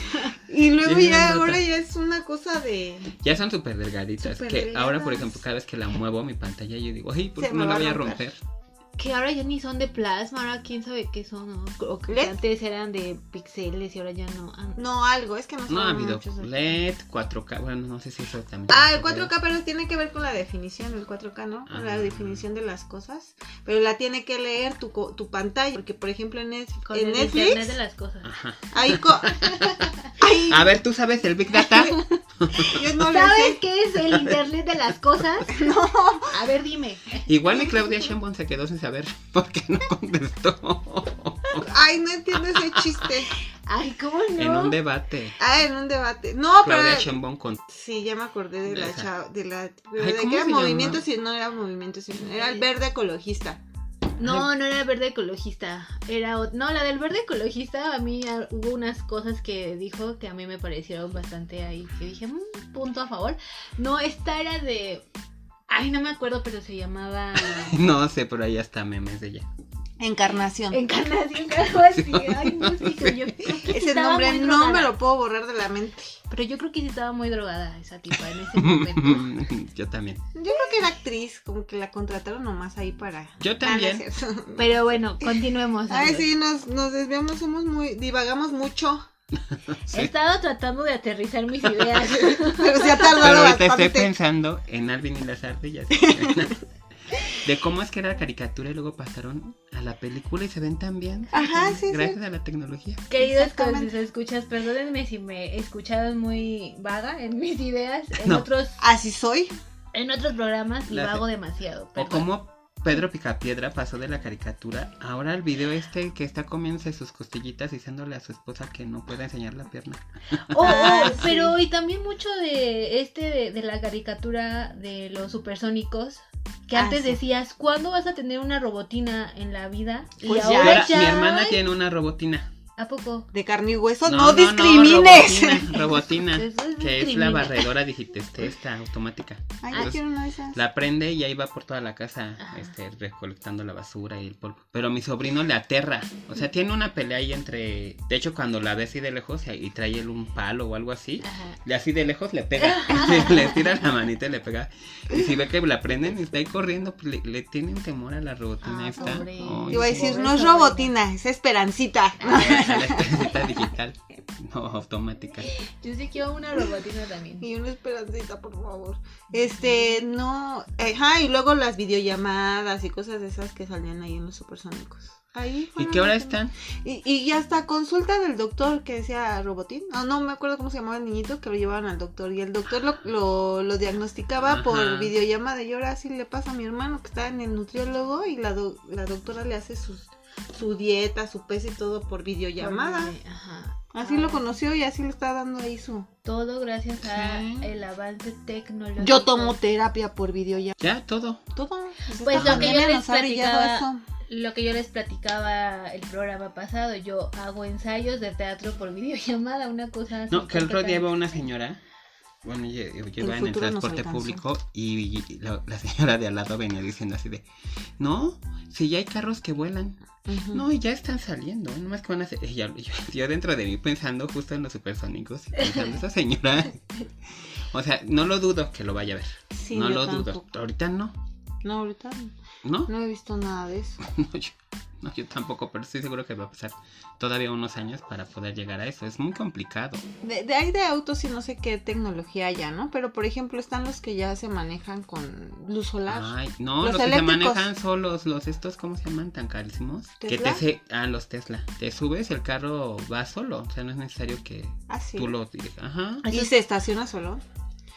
Y luego ya, ahora ya es una cosa de... Ya son súper delgaditas. Que ahora, por ejemplo, cada vez que la muevo mi pantalla, yo digo, ay, ¿por qué no la voy a romper". romper? Que ahora ya ni son de plasma, ahora quién sabe qué son. ¿no? O que ¿LED? antes eran de pixeles y ahora ya no. Ah, No, algo, es que no No ha habido LED, 4K. Bueno, no sé si eso también. Ah, el tiene que ver. 4K, pero tiene que ver con la definición, el 4K, ¿no? Con la Ah. definición de las cosas. Pero la tiene que leer tu, tu pantalla, porque por ejemplo en, Netf- Con en el Netflix, internet de las cosas. Ajá. ahí, co- A ver, ¿tú sabes el Big Data? yo no ¿Sabes qué es el internet de las cosas? No. A ver, dime. Igual mi Claudia Sheinbaum se quedó sin saber por qué no contestó. Ay, no entiendo ese chiste. Ay, ¿cómo no? En un debate. Ah, en un debate. No, pero Claudia Sheinbaum con... sí, ya me acordé de la chava, de la pero Ay, de ¿cómo que era se movimiento, sí, no era movimiento, sí, era el verde ecologista. No, no era verde ecologista. Era no, la del verde ecologista a mí hubo unas cosas que dijo que a mí me parecieron bastante ahí que dije, "Mm, punto a favor. No, esta era de Ay, no me acuerdo, pero se llamaba No sé, pero ahí está memes de ella. Encarnación. Encarnación, algo así. Ay, no sé, yo creo que sí Ese estaba nombre no me lo puedo borrar de la mente. Pero yo creo que sí estaba muy drogada esa tipa en ese momento. Yo también. Yo creo que era actriz, como que la contrataron nomás ahí para. Yo Ah, no también. Pero bueno, continuemos. Ay, sí, nos, nos desviamos, somos muy. divagamos mucho. Sí. He estado tratando de aterrizar mis ideas. Pero se ha Pero tardado ahorita estoy bastante. pensando en Alvin y las ardillas. De cómo es que era la caricatura y luego pasaron a la película y se ven tan bien. Ajá, sí, sí. Gracias a la tecnología. Queridos con escuchas, perdónenme si me escucharon muy vaga en mis ideas. En No. otros, Así soy. en otros programas y La- vago demasiado. O cómo Pedro Picapiedra pasó de la caricatura ahora el video este que está comiéndose sus costillitas diciéndole a su esposa que no puede enseñar la pierna. Oh, Ah, sí. pero y también mucho de este de, de la caricatura de los supersónicos. Que Ah, antes sí. decías, ¿cuándo vas a tener una robotina en la vida? Y Pues ya. ahora Ahora, ya. mi hermana tiene una robotina. ¿A poco? De carne y hueso, no, discrimines. robotina, robotina, Eso es que es la barredora digital, esta automática. Ay, Ah, yo quiero una de esas. La prende y ahí va por toda la casa Ajá. este, recolectando la basura y el polvo. Pero mi sobrino le aterra. O sea, tiene una pelea ahí entre... De hecho, cuando la ve así de lejos y trae él un palo o algo así, y así de lejos le pega. le tira la manita y le pega. Y si ve que la prenden y está ahí corriendo, pues le, le tienen temor a la robotina Ah, esta. Ay, Iba a decir, no es robotina, es esperancita. A la esperancita digital, no automática. Yo sí quiero una robotina también. Y una esperancita, por favor. Este, no. Ajá, y luego las videollamadas y cosas de esas que salían ahí en los supersónicos. Ahí ¿Y qué hora están? Y, y hasta consulta del doctor que decía Robotín. No, no me acuerdo cómo se llamaba el niñito que lo llevaban al doctor. Y el doctor lo, lo, lo diagnosticaba Ajá. por videollamada. Y ahora sí le pasa a mi hermano que está en el nutriólogo. Y la, do- la doctora le hace sus, su dieta, su peso y todo por videollamada. Ajá. Así Ah, lo conoció y así le está dando ahí su. Todo gracias a Sí. el avance tecnológico. Yo tomo terapia por videollamada. Ya, todo. Todo. Pues lo que yo les platicaba- eso. Lo que yo les platicaba el programa pasado, yo hago ensayos de teatro por videollamada, una cosa así. No, que el otro día iba una señora. Bueno, yo, yo iba en el transporte público y, y la, la señora de al lado venía diciendo así de, no, si ya hay carros que vuelan, no, y ya están saliendo, nomás que van a hacer, y yo, yo- dentro de mí pensando justo en los supersónicos y pensando, esa señora, O sea, no lo dudo que lo vaya a ver. Sí, no yo lo dudo. Ahorita no. No, ahorita ¿No? no he visto nada de eso. No, yo, no, yo tampoco, pero estoy seguro que va a pasar todavía unos años para poder llegar a eso. Es muy complicado. De, de ahí de autos y no sé qué tecnología haya, ¿no? Pero por ejemplo están los que ya se manejan con luz solar. Ay, no, Los los, que se manejan solos, los estos, ¿cómo se llaman? Tan carísimos. Que ¿Tesla? te se, ah, los Tesla. Te subes, el carro va solo. O sea, no es necesario que Ah, sí. tú lo digas. Ajá. Y se estaciona solo.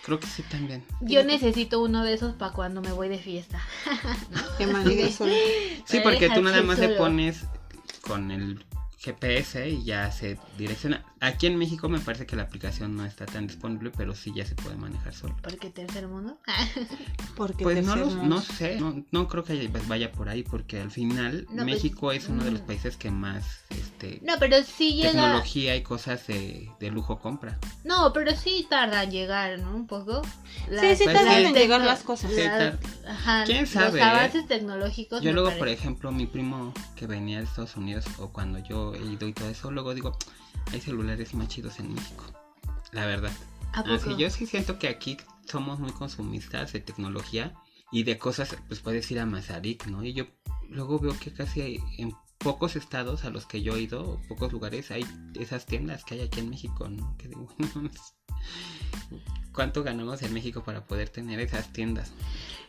Creo que sí también. Yo necesito uno de esos para cuando me voy de fiesta. Que maneja solo. Sí, porque tú nada más le solo. pones con el GPS y ya se direcciona. Aquí en México me parece que la aplicación no está tan disponible, pero sí ya se puede manejar solo. Porque tercer mundo. Porque Pues no, los- sé, no, no creo que vaya por ahí, porque al final No, pues, México es uno de los mm. países que más este, No, pero sí llega. tecnología y cosas de, de lujo compra. No, pero sí tarda en llegar, ¿no? Un poco. Sí, sí Pues tardan sí. en llegar las cosas. Sí, tar- Ajá, ¿Quién sabe, Los eh? avances tecnológicos. Yo luego, parece. por ejemplo, mi primo que venía de Estados Unidos o cuando yo y todo eso, luego digo, hay celulares más chidos en México. La verdad. ¿A poco? Así, yo sí siento que aquí somos muy consumistas de tecnología y de cosas, pues puedes ir a Mazarik, ¿no? Y yo luego veo que casi hay- en pocos estados a los que yo he ido, pocos lugares, hay esas tiendas que hay aquí en México, ¿no? Que digo, ¿cuánto ganamos en México para poder tener esas tiendas?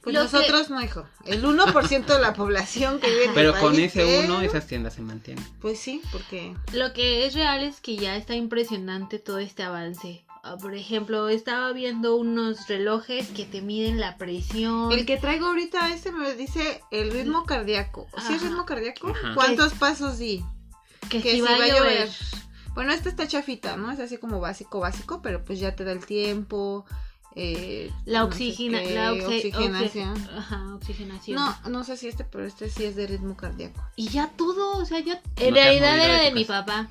Pues Lo nosotros no, hijo. El 1% de la población que vive en el Pero con país, ese pero- uno, esas tiendas se mantienen. Pues sí, porque... Lo que es real es que ya está impresionante todo este avance. Ah, Por ejemplo, estaba viendo unos relojes que te miden la presión. El que traigo ahorita, ese me dice el ritmo cardíaco. ¿Sí es ritmo cardíaco? Ajá. ¿Cuántos pasos di? que, que si si va, a llover. Bueno, este está chafita, ¿no? Es así como básico, básico, pero pues ya te da el tiempo. eh, La no sé oxigena, qué, la oxi- oxigenación. oxi- Ajá, oxigenación. No, no sé si este, pero este sí es de ritmo cardíaco. Y ya todo, o sea, ya. En realidad era de de mi papá.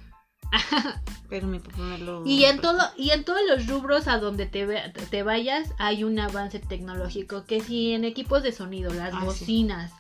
Pero mi papá me lo. Y en todo, y en todos los rubros a donde te, te vayas hay un avance tecnológico. Que si en equipos de sonido, las Ah, sí. bocinas,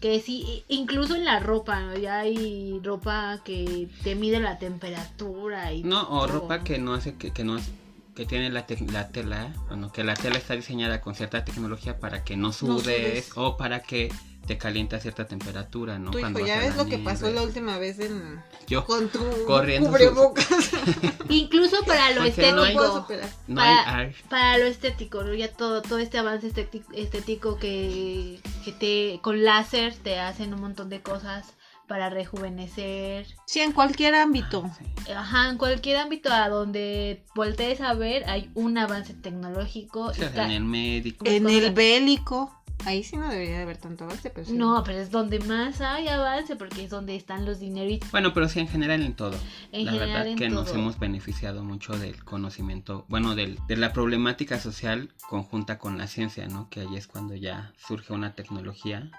que si incluso en la ropa, ¿no? ya hay ropa que te mide la temperatura y No, o todo. ropa que no hace que, que no es- que tiene la, tec- la tela, bueno, que la tela está diseñada con cierta tecnología para que no sudes, sudes. o para que te caliente a cierta temperatura, ¿no? Tu hijo, Cuando ya ves lo que pasó la última vez en. Yo, Con tu Corriendo cubrebocas. Incluso para lo Porque no hay- estético. no hay para- ar- Para lo estético, ¿no? ya todo, todo este avance estético, estético que, que te con láser te hacen un montón de cosas para rejuvenecer. Sí, en cualquier ámbito. sí. Ajá, en cualquier ámbito a donde voltees a ver hay un avance tecnológico. O sea, ca- en el médico. En Pues, el bélico. Ahí sí no debería de haber tanto avance, pero sí. No, pero es donde más hay avance porque es donde están los dineritos. Bueno, pero sí en general en todo. En la general verdad en que nos todo. hemos beneficiado mucho del conocimiento, bueno, del, de la problemática social conjunta con la ciencia, ¿no? Que ahí es cuando ya surge una tecnología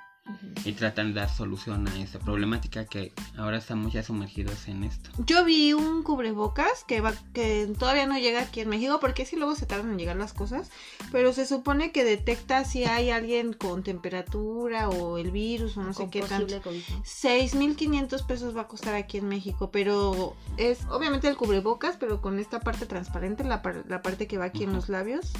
Y tratan de dar solución a esa problemática que ahora estamos ya sumergidos en esto. Yo vi un cubrebocas que va que todavía no llega aquí en México porque sí luego se tardan en llegar las cosas, pero se supone que detecta si hay alguien con temperatura o el virus o no sé qué tanto. posible COVID, ¿no? 6.500 pesos va a costar aquí en México, pero es obviamente el cubrebocas, pero con esta parte transparente, la, par- la parte que va aquí en los labios.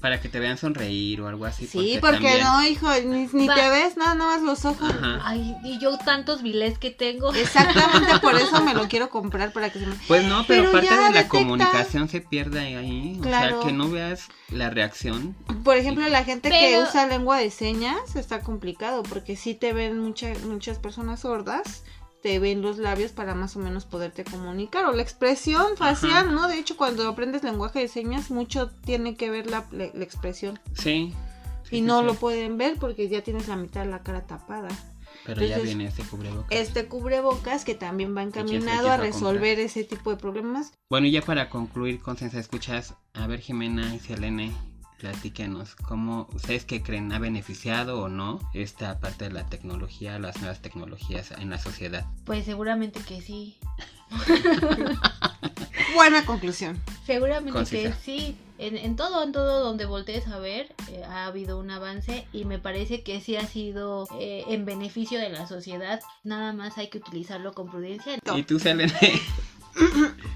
Para que te vean sonreír o algo así. Sí, porque, también- no, hijo, ni, ni te ves, nada, nada más los ojos. Ajá. Ay, y yo tantos vilés que tengo. Exactamente por eso me lo quiero comprar para que se me... Pues no, pero, Pero parte de la comunicación se pierde ahí. Claro. O sea, que no veas la reacción. Por ejemplo, la gente que usa lengua de señas está complicado porque sí te ven mucha- muchas personas sordas, te ven los labios para más o menos poderte comunicar o la expresión facial, Ajá. ¿no? De hecho, cuando aprendes lenguaje de señas, mucho tiene que ver la, la- la expresión Sí. Sí, y no sí. lo pueden ver porque ya tienes la mitad de la cara tapada. Pero ya viene este cubrebocas. Este cubrebocas que también va encaminado a resolver ese tipo de problemas. Bueno, y ya para concluir, Consensa, escuchas, a ver Jimena y Selene, platíquenos, ¿cómo ustedes qué creen? ¿Ha beneficiado o no esta parte de la tecnología, las nuevas tecnologías en la sociedad? Pues seguramente que sí. Buena conclusión. Seguramente Concisa. que sí. En, en todo, en todo donde voltees a ver, eh, ha habido un avance y me parece que sí ha sido eh, en beneficio de la sociedad. Nada más hay que utilizarlo con prudencia. ¿Y tú, Selene?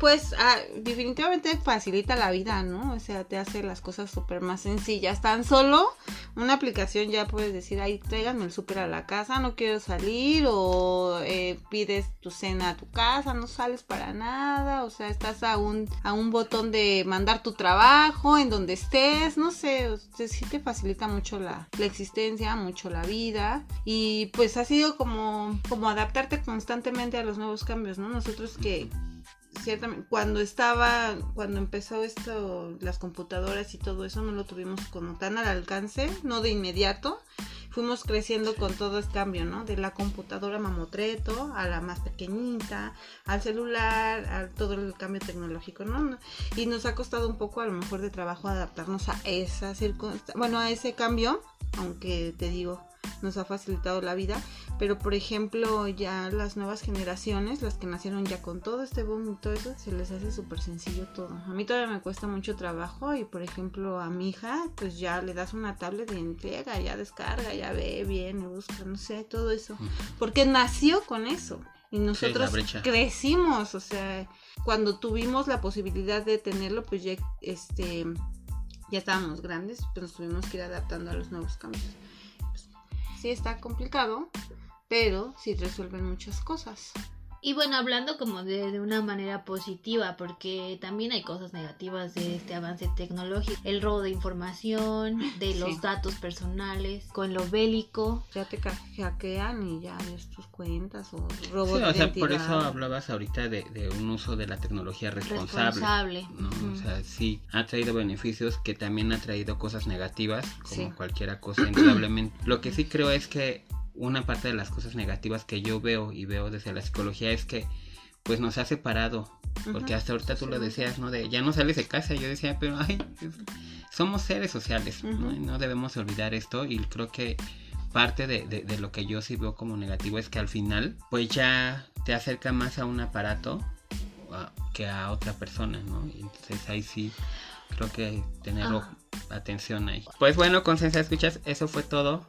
Pues ah, definitivamente facilita la vida, ¿no? O sea, te hace las cosas súper más sencillas. Tan solo una aplicación ya puedes decir, ay, tráiganme el súper a la casa, no quiero salir, o eh, pides tu cena a tu casa, no sales para nada, o sea, estás a un, a un botón de mandar tu trabajo en donde estés, no sé, sí te facilita mucho la, la existencia, mucho la vida, y pues ha sido como, como adaptarte constantemente a los nuevos cambios, ¿no? Nosotros que ciertamente cuando estaba cuando empezó esto las computadoras y todo eso no lo tuvimos como tan al alcance no de inmediato. Fuimos creciendo con todo este cambio no de la computadora mamotreto a la más pequeñita al celular a todo el cambio tecnológico no y nos ha costado un poco a lo mejor de trabajo adaptarnos a esa circunstancia bueno a ese cambio aunque te digo nos ha facilitado la vida, pero por ejemplo ya las nuevas generaciones, las que nacieron ya con todo este boom y todo eso, se les hace súper sencillo todo. A mí todavía me cuesta mucho trabajo y por ejemplo a mi hija pues ya le das una tablet de entrega, ya descarga, ya ve, viene, busca, no sé, todo eso, porque nació con eso. Y nosotros crecimos, o sea, cuando tuvimos la posibilidad de tenerlo, pues ya este ya estábamos grandes, pues nos tuvimos que ir adaptando a los nuevos cambios sí está complicado, pero sí resuelven muchas cosas. Y bueno, hablando como de, una manera positiva, porque también hay cosas negativas de este avance tecnológico, el robo de información, de los datos personales, con lo bélico. Ya te hackean y ya ves tus cuentas o robo sí, o sea, por eso hablabas ahorita de, un uso de la tecnología responsable. O sea, sí, ha traído beneficios que también ha traído cosas negativas, como cualquier cosa, indudablemente. Lo que sí creo es que una parte de las cosas negativas que yo veo y veo desde la psicología es que pues nos ha separado. Porque hasta ahorita tú lo decías, ¿no? De ya no sales de casa. Yo decía, pero ay, somos seres sociales, ¿no? Y no debemos olvidar esto. Y creo que parte de, de, lo que yo sí veo como negativo es que al final, pues ya te acerca más a un aparato que a otra persona, ¿no? Y entonces ahí sí creo que tener ah. atención ahí. Pues bueno, Consensa, escuchas, eso fue todo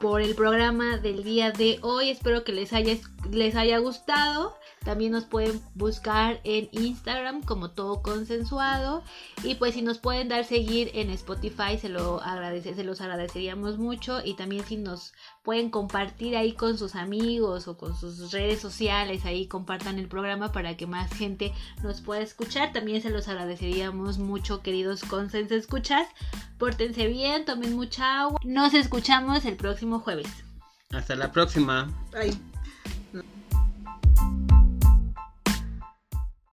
por el programa del día de hoy. Espero que les haya, les haya gustado. También nos pueden buscar en Instagram como todo consensuado. Y pues si nos pueden dar seguir en Spotify, se, lo agradece, se los agradeceríamos mucho. Y también si nos pueden compartir ahí con sus amigos o con sus redes sociales, ahí compartan el programa para que más gente nos pueda escuchar. También se los agradeceríamos mucho, queridos consens escuchas. Pórtense bien, tomen mucha agua. Nos escuchamos el próximo jueves. Hasta la próxima. Bye.